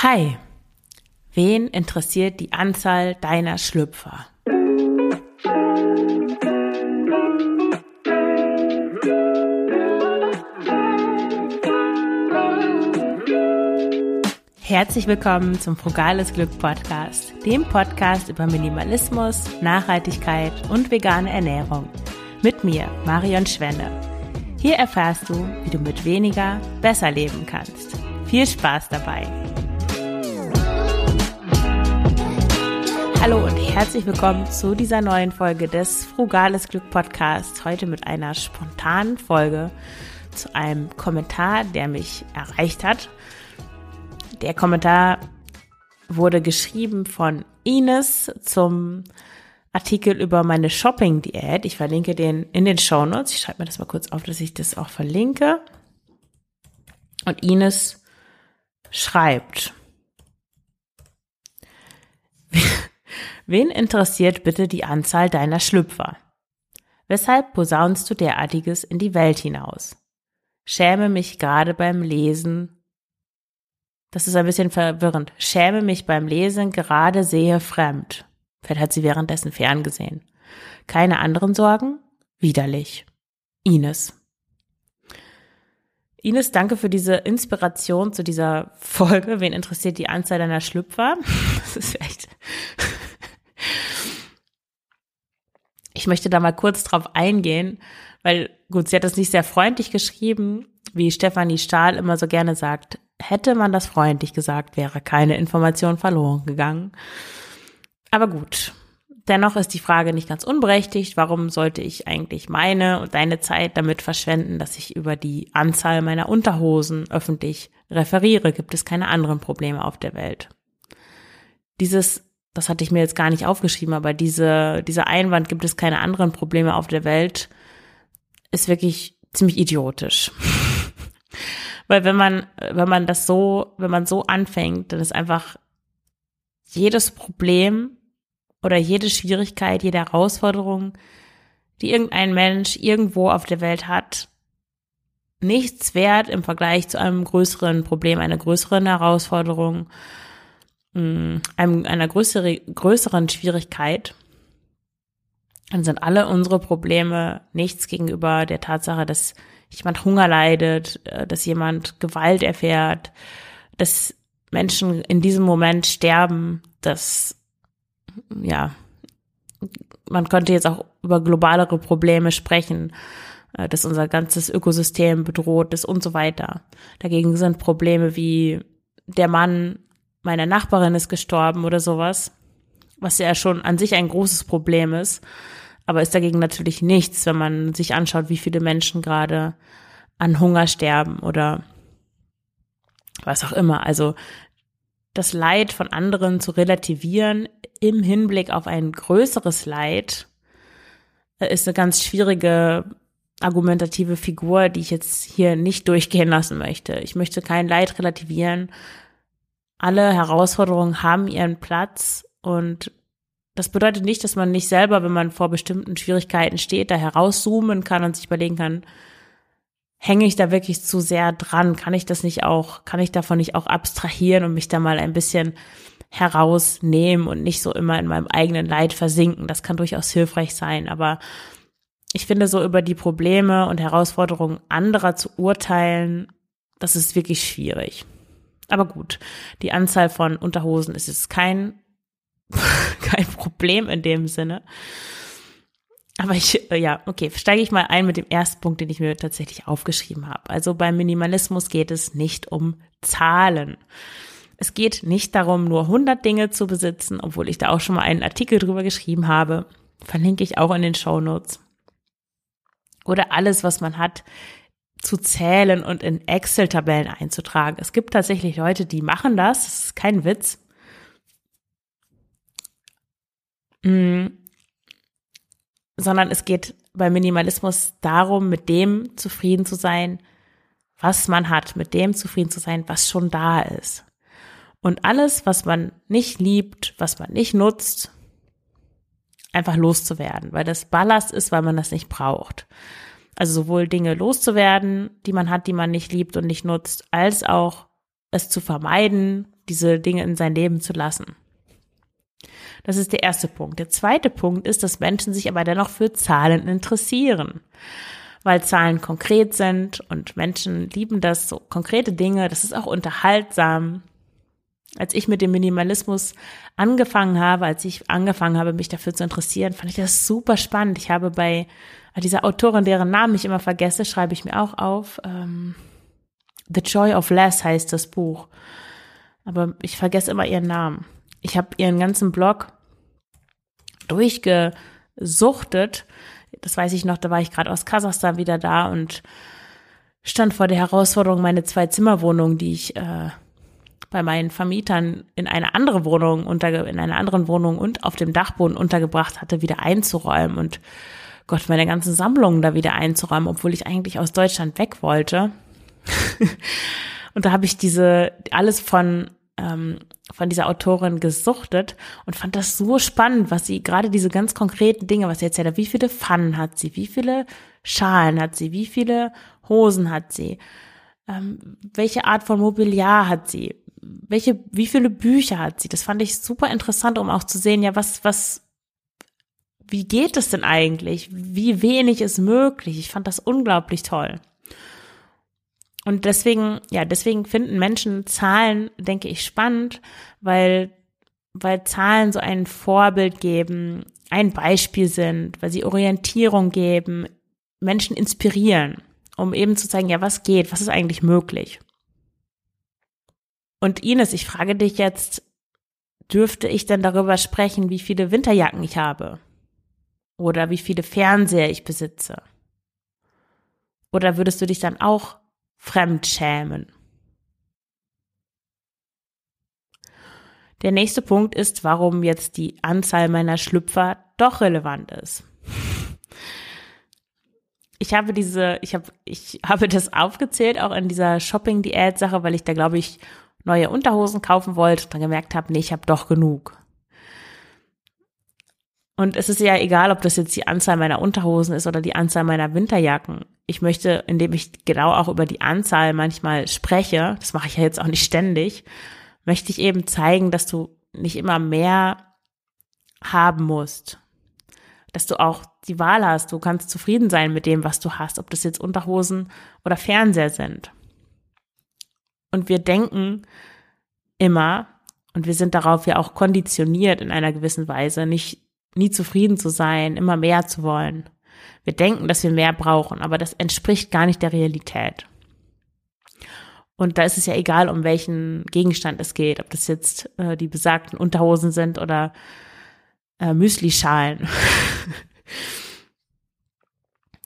Hi, wen interessiert die Anzahl deiner Schlüpfer? Herzlich willkommen zum Frugales Glück Podcast, dem Podcast über Minimalismus, Nachhaltigkeit und vegane Ernährung. Mit mir, Marion Schwenne. Hier erfährst du, wie du mit weniger besser leben kannst. Viel Spaß dabei! Hallo und herzlich willkommen zu dieser neuen Folge des Frugales Glück Podcasts. Heute mit einer spontanen Folge zu einem Kommentar, der mich erreicht hat. Der Kommentar wurde geschrieben von Ines zum Artikel über meine Shopping-Diät. Ich verlinke den in den Show Notes. Ich schreibe mir das mal kurz auf, dass ich das auch verlinke. Und Ines schreibt. Wen interessiert bitte die Anzahl deiner Schlüpfer? Weshalb posaunst du derartiges in die Welt hinaus? Schäme mich gerade beim Lesen. Das ist ein bisschen verwirrend. Schäme mich beim Lesen gerade sehe fremd. Vielleicht hat sie währenddessen ferngesehen. Keine anderen Sorgen? Widerlich. Ines. Ines, danke für diese Inspiration zu dieser Folge. Wen interessiert die Anzahl deiner Schlüpfer? Das ist echt. Ich möchte da mal kurz drauf eingehen, weil gut, sie hat das nicht sehr freundlich geschrieben, wie Stefanie Stahl immer so gerne sagt. Hätte man das freundlich gesagt, wäre keine Information verloren gegangen. Aber gut, Dennoch ist die Frage nicht ganz unberechtigt, warum sollte ich eigentlich meine und deine Zeit damit verschwenden, dass ich über die Anzahl meiner Unterhosen öffentlich referiere? Gibt es keine anderen Probleme auf der Welt? Dieses, das hatte ich mir jetzt gar nicht aufgeschrieben, aber diese, dieser Einwand, gibt es keine anderen Probleme auf der Welt, ist wirklich ziemlich idiotisch. Weil wenn man, wenn man das so, wenn man so anfängt, dann ist einfach jedes Problem oder jede Schwierigkeit, jede Herausforderung, die irgendein Mensch irgendwo auf der Welt hat, nichts wert im Vergleich zu einem größeren Problem, einer größeren Herausforderung, einem, einer größere, größeren Schwierigkeit, dann sind alle unsere Probleme nichts gegenüber der Tatsache, dass jemand Hunger leidet, äh, dass jemand Gewalt erfährt, dass Menschen in diesem Moment sterben, dass ja, man könnte jetzt auch über globalere Probleme sprechen, äh, dass unser ganzes Ökosystem bedroht ist und so weiter. Dagegen sind Probleme wie der Mann meiner Nachbarin ist gestorben oder sowas, was ja schon an sich ein großes Problem ist, aber ist dagegen natürlich nichts, wenn man sich anschaut, wie viele Menschen gerade an Hunger sterben oder was auch immer. Also das Leid von anderen zu relativieren im Hinblick auf ein größeres Leid äh, ist eine ganz schwierige argumentative Figur, die ich jetzt hier nicht durchgehen lassen möchte. Ich möchte kein Leid relativieren. Alle Herausforderungen haben ihren Platz und das bedeutet nicht, dass man nicht selber, wenn man vor bestimmten Schwierigkeiten steht, da herauszoomen kann und sich überlegen kann, hänge ich da wirklich zu sehr dran? Kann ich das nicht auch, kann ich davon nicht auch abstrahieren und mich da mal ein bisschen herausnehmen und nicht so immer in meinem eigenen Leid versinken? Das kann durchaus hilfreich sein, aber ich finde so über die Probleme und Herausforderungen anderer zu urteilen, das ist wirklich schwierig. Aber gut, die Anzahl von Unterhosen ist jetzt kein, kein Problem in dem Sinne. Aber ich, äh, ja, okay, steige ich mal ein mit dem ersten Punkt, den ich mir tatsächlich aufgeschrieben habe. Also beim Minimalismus geht es nicht um Zahlen. Es geht nicht darum, nur 100 Dinge zu besitzen, obwohl ich da auch schon mal einen Artikel drüber geschrieben habe. Verlinke ich auch in den Show Notes. Oder alles, was man hat, zu zählen und in Excel-Tabellen einzutragen. Es gibt tatsächlich Leute, die machen das. Das ist kein Witz. Mm sondern es geht bei Minimalismus darum, mit dem zufrieden zu sein, was man hat, mit dem zufrieden zu sein, was schon da ist. Und alles, was man nicht liebt, was man nicht nutzt, einfach loszuwerden, weil das Ballast ist, weil man das nicht braucht. Also sowohl Dinge loszuwerden, die man hat, die man nicht liebt und nicht nutzt, als auch es zu vermeiden, diese Dinge in sein Leben zu lassen. Das ist der erste Punkt. Der zweite Punkt ist, dass Menschen sich aber dennoch für Zahlen interessieren, weil Zahlen konkret sind und Menschen lieben das, so konkrete Dinge, das ist auch unterhaltsam. Als ich mit dem Minimalismus angefangen habe, als ich angefangen habe, mich dafür zu interessieren, fand ich das super spannend. Ich habe bei dieser Autorin, deren Namen ich immer vergesse, schreibe ich mir auch auf. Ähm, The Joy of Less heißt das Buch. Aber ich vergesse immer ihren Namen. Ich habe ihren ganzen Blog durchgesuchtet. Das weiß ich noch, da war ich gerade aus Kasachstan wieder da und stand vor der Herausforderung, meine zwei Zimmerwohnung, die ich äh, bei meinen Vermietern in eine andere Wohnung unter in einer anderen Wohnung und auf dem Dachboden untergebracht hatte, wieder einzuräumen und Gott, meine ganzen Sammlungen da wieder einzuräumen, obwohl ich eigentlich aus Deutschland weg wollte. und da habe ich diese alles von ähm, von dieser Autorin gesuchtet und fand das so spannend, was sie gerade diese ganz konkreten Dinge, was sie erzählt hat, wie viele Pfannen hat sie, wie viele Schalen hat sie, wie viele Hosen hat sie, ähm, welche Art von Mobiliar hat sie, welche, wie viele Bücher hat sie. Das fand ich super interessant, um auch zu sehen, ja, was, was, wie geht es denn eigentlich? Wie wenig ist möglich? Ich fand das unglaublich toll. Und deswegen, ja, deswegen finden Menschen Zahlen, denke ich, spannend, weil, weil Zahlen so ein Vorbild geben, ein Beispiel sind, weil sie Orientierung geben, Menschen inspirieren, um eben zu zeigen, ja, was geht, was ist eigentlich möglich. Und Ines, ich frage dich jetzt, dürfte ich denn darüber sprechen, wie viele Winterjacken ich habe? Oder wie viele Fernseher ich besitze? Oder würdest du dich dann auch Fremdschämen. Der nächste Punkt ist, warum jetzt die Anzahl meiner Schlüpfer doch relevant ist. Ich habe diese, ich habe, ich habe das aufgezählt, auch in dieser Shopping-Diät-Sache, weil ich da, glaube ich, neue Unterhosen kaufen wollte und dann gemerkt habe, nee, ich habe doch genug. Und es ist ja egal, ob das jetzt die Anzahl meiner Unterhosen ist oder die Anzahl meiner Winterjacken. Ich möchte, indem ich genau auch über die Anzahl manchmal spreche, das mache ich ja jetzt auch nicht ständig, möchte ich eben zeigen, dass du nicht immer mehr haben musst. Dass du auch die Wahl hast. Du kannst zufrieden sein mit dem, was du hast, ob das jetzt Unterhosen oder Fernseher sind. Und wir denken immer, und wir sind darauf ja auch konditioniert in einer gewissen Weise, nicht nie zufrieden zu sein, immer mehr zu wollen. Wir denken, dass wir mehr brauchen, aber das entspricht gar nicht der Realität. Und da ist es ja egal, um welchen Gegenstand es geht, ob das jetzt äh, die besagten Unterhosen sind oder äh, Müslischalen.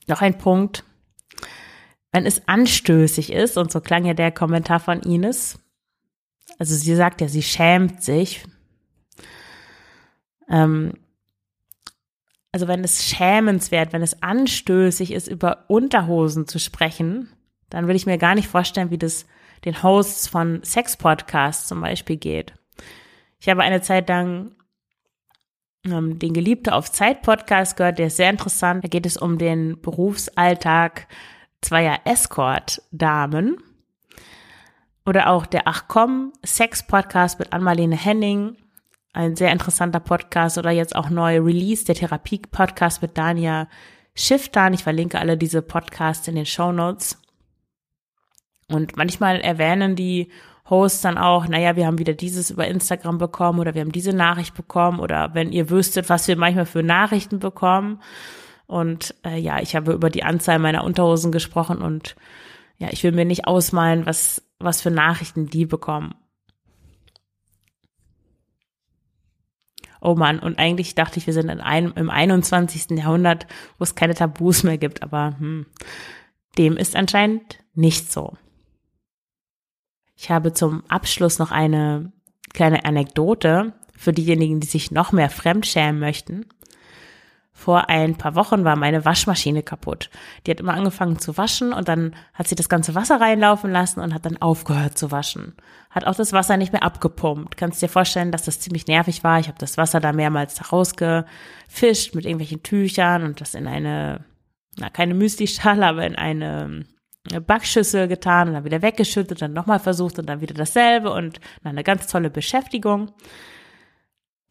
Noch ein Punkt. Wenn es anstößig ist, und so klang ja der Kommentar von Ines, also sie sagt ja, sie schämt sich, ähm, also wenn es schämenswert, wenn es anstößig ist, über Unterhosen zu sprechen, dann will ich mir gar nicht vorstellen, wie das den Hosts von Sex-Podcasts zum Beispiel geht. Ich habe eine Zeit lang ähm, den Geliebte auf Zeit Podcast gehört, der ist sehr interessant. Da geht es um den Berufsalltag zweier Escort-Damen. Oder auch der Ach komm Sex Podcast mit Anmalene Henning ein sehr interessanter Podcast oder jetzt auch neu Release, der Therapie-Podcast mit Dania Schifftan. Ich verlinke alle diese Podcasts in den Show Notes. Und manchmal erwähnen die Hosts dann auch, naja, wir haben wieder dieses über Instagram bekommen oder wir haben diese Nachricht bekommen oder wenn ihr wüsstet, was wir manchmal für Nachrichten bekommen. Und äh, ja, ich habe über die Anzahl meiner Unterhosen gesprochen und ja, ich will mir nicht ausmalen, was, was für Nachrichten die bekommen. Oh Mann, und eigentlich dachte ich, wir sind in einem, im 21. Jahrhundert, wo es keine Tabus mehr gibt, aber hm, dem ist anscheinend nicht so. Ich habe zum Abschluss noch eine kleine Anekdote für diejenigen, die sich noch mehr fremdschämen möchten. Vor ein paar Wochen war meine Waschmaschine kaputt. Die hat immer angefangen zu waschen und dann hat sie das ganze Wasser reinlaufen lassen und hat dann aufgehört zu waschen. Hat auch das Wasser nicht mehr abgepumpt. Kannst dir vorstellen, dass das ziemlich nervig war. Ich habe das Wasser da mehrmals rausgefischt mit irgendwelchen Tüchern und das in eine, na keine Müsli-Schale, aber in eine Backschüssel getan und dann wieder weggeschüttet, dann nochmal versucht und dann wieder dasselbe und dann eine ganz tolle Beschäftigung.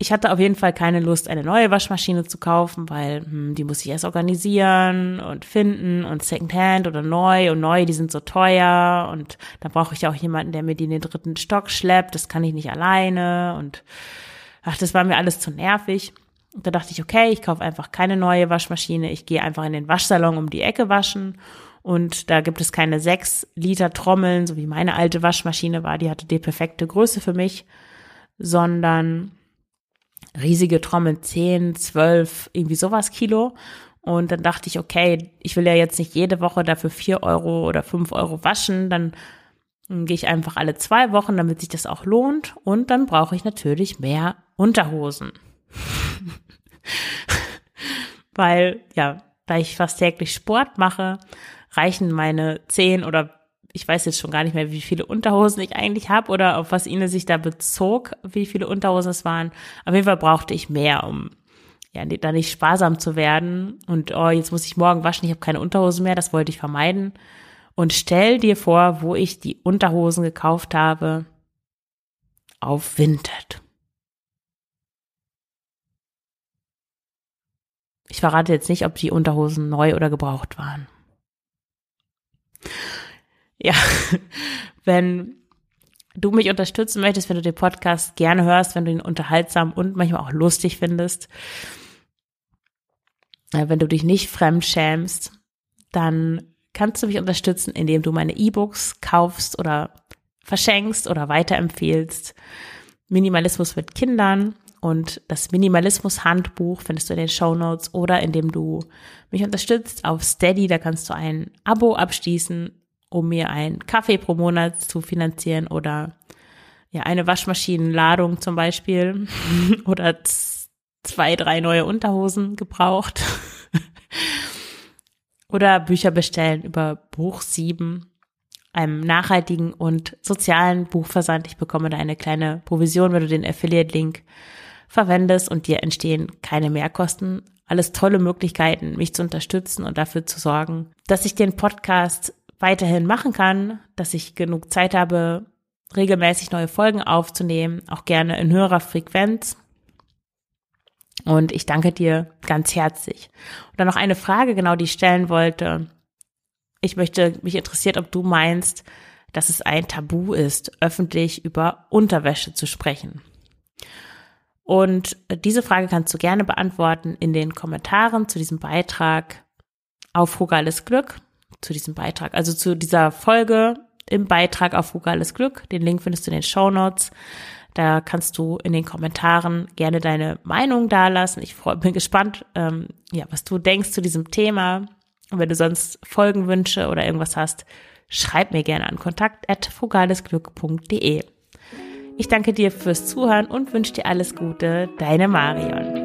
Ich hatte auf jeden Fall keine Lust, eine neue Waschmaschine zu kaufen, weil hm, die muss ich erst organisieren und finden und Secondhand oder neu und neu, die sind so teuer und da brauche ich auch jemanden, der mir die in den dritten Stock schleppt. Das kann ich nicht alleine und ach, das war mir alles zu nervig. Und da dachte ich, okay, ich kaufe einfach keine neue Waschmaschine. Ich gehe einfach in den Waschsalon um die Ecke waschen und da gibt es keine sechs Liter Trommeln, so wie meine alte Waschmaschine war. Die hatte die perfekte Größe für mich, sondern riesige Trommeln, 10, 12, irgendwie sowas Kilo. Und dann dachte ich, okay, ich will ja jetzt nicht jede Woche dafür vier Euro oder fünf Euro waschen, dann gehe ich einfach alle zwei Wochen, damit sich das auch lohnt. Und dann brauche ich natürlich mehr Unterhosen. Weil, ja, da ich fast täglich Sport mache, reichen meine zehn oder ich weiß jetzt schon gar nicht mehr, wie viele Unterhosen ich eigentlich habe oder auf was Ihnen sich da bezog, wie viele Unterhosen es waren. Auf jeden Fall brauchte ich mehr, um ja, da nicht sparsam zu werden. Und oh, jetzt muss ich morgen waschen, ich habe keine Unterhosen mehr, das wollte ich vermeiden. Und stell dir vor, wo ich die Unterhosen gekauft habe. Auf Vinted. Ich verrate jetzt nicht, ob die Unterhosen neu oder gebraucht waren. Ja, wenn du mich unterstützen möchtest, wenn du den Podcast gerne hörst, wenn du ihn unterhaltsam und manchmal auch lustig findest, äh, wenn du dich nicht fremd schämst, dann kannst du mich unterstützen, indem du meine E-Books kaufst oder verschenkst oder weiterempfehlst. Minimalismus mit Kindern und das Minimalismus-Handbuch findest du in den Show Notes oder indem du mich unterstützt auf Steady. Da kannst du ein Abo abschließen um mir einen Kaffee pro Monat zu finanzieren oder ja, eine Waschmaschinenladung zum Beispiel oder zwei, drei neue Unterhosen gebraucht oder Bücher bestellen über Buch 7, einem nachhaltigen und sozialen Buchversand. Ich bekomme da eine kleine Provision, wenn du den Affiliate-Link verwendest und dir entstehen keine Mehrkosten. Alles tolle Möglichkeiten, mich zu unterstützen und dafür zu sorgen, dass ich den Podcast weiterhin machen kann, dass ich genug Zeit habe, regelmäßig neue Folgen aufzunehmen, auch gerne in höherer Frequenz. Und ich danke dir ganz herzlich. Und dann noch eine Frage, genau, die ich stellen wollte. Ich möchte, mich interessiert, ob du meinst, dass es ein Tabu ist, öffentlich über Unterwäsche zu sprechen. Und diese Frage kannst du gerne beantworten in den Kommentaren zu diesem Beitrag auf Frugales Glück zu diesem Beitrag, also zu dieser Folge im Beitrag auf Frugales Glück. Den Link findest du in den Show Notes. Da kannst du in den Kommentaren gerne deine Meinung dalassen. Ich bin gespannt, ähm, ja, was du denkst zu diesem Thema. Und wenn du sonst Folgenwünsche oder irgendwas hast, schreib mir gerne an kontakt@frugalesglück.de. Ich danke dir fürs Zuhören und wünsche dir alles Gute. Deine Marion.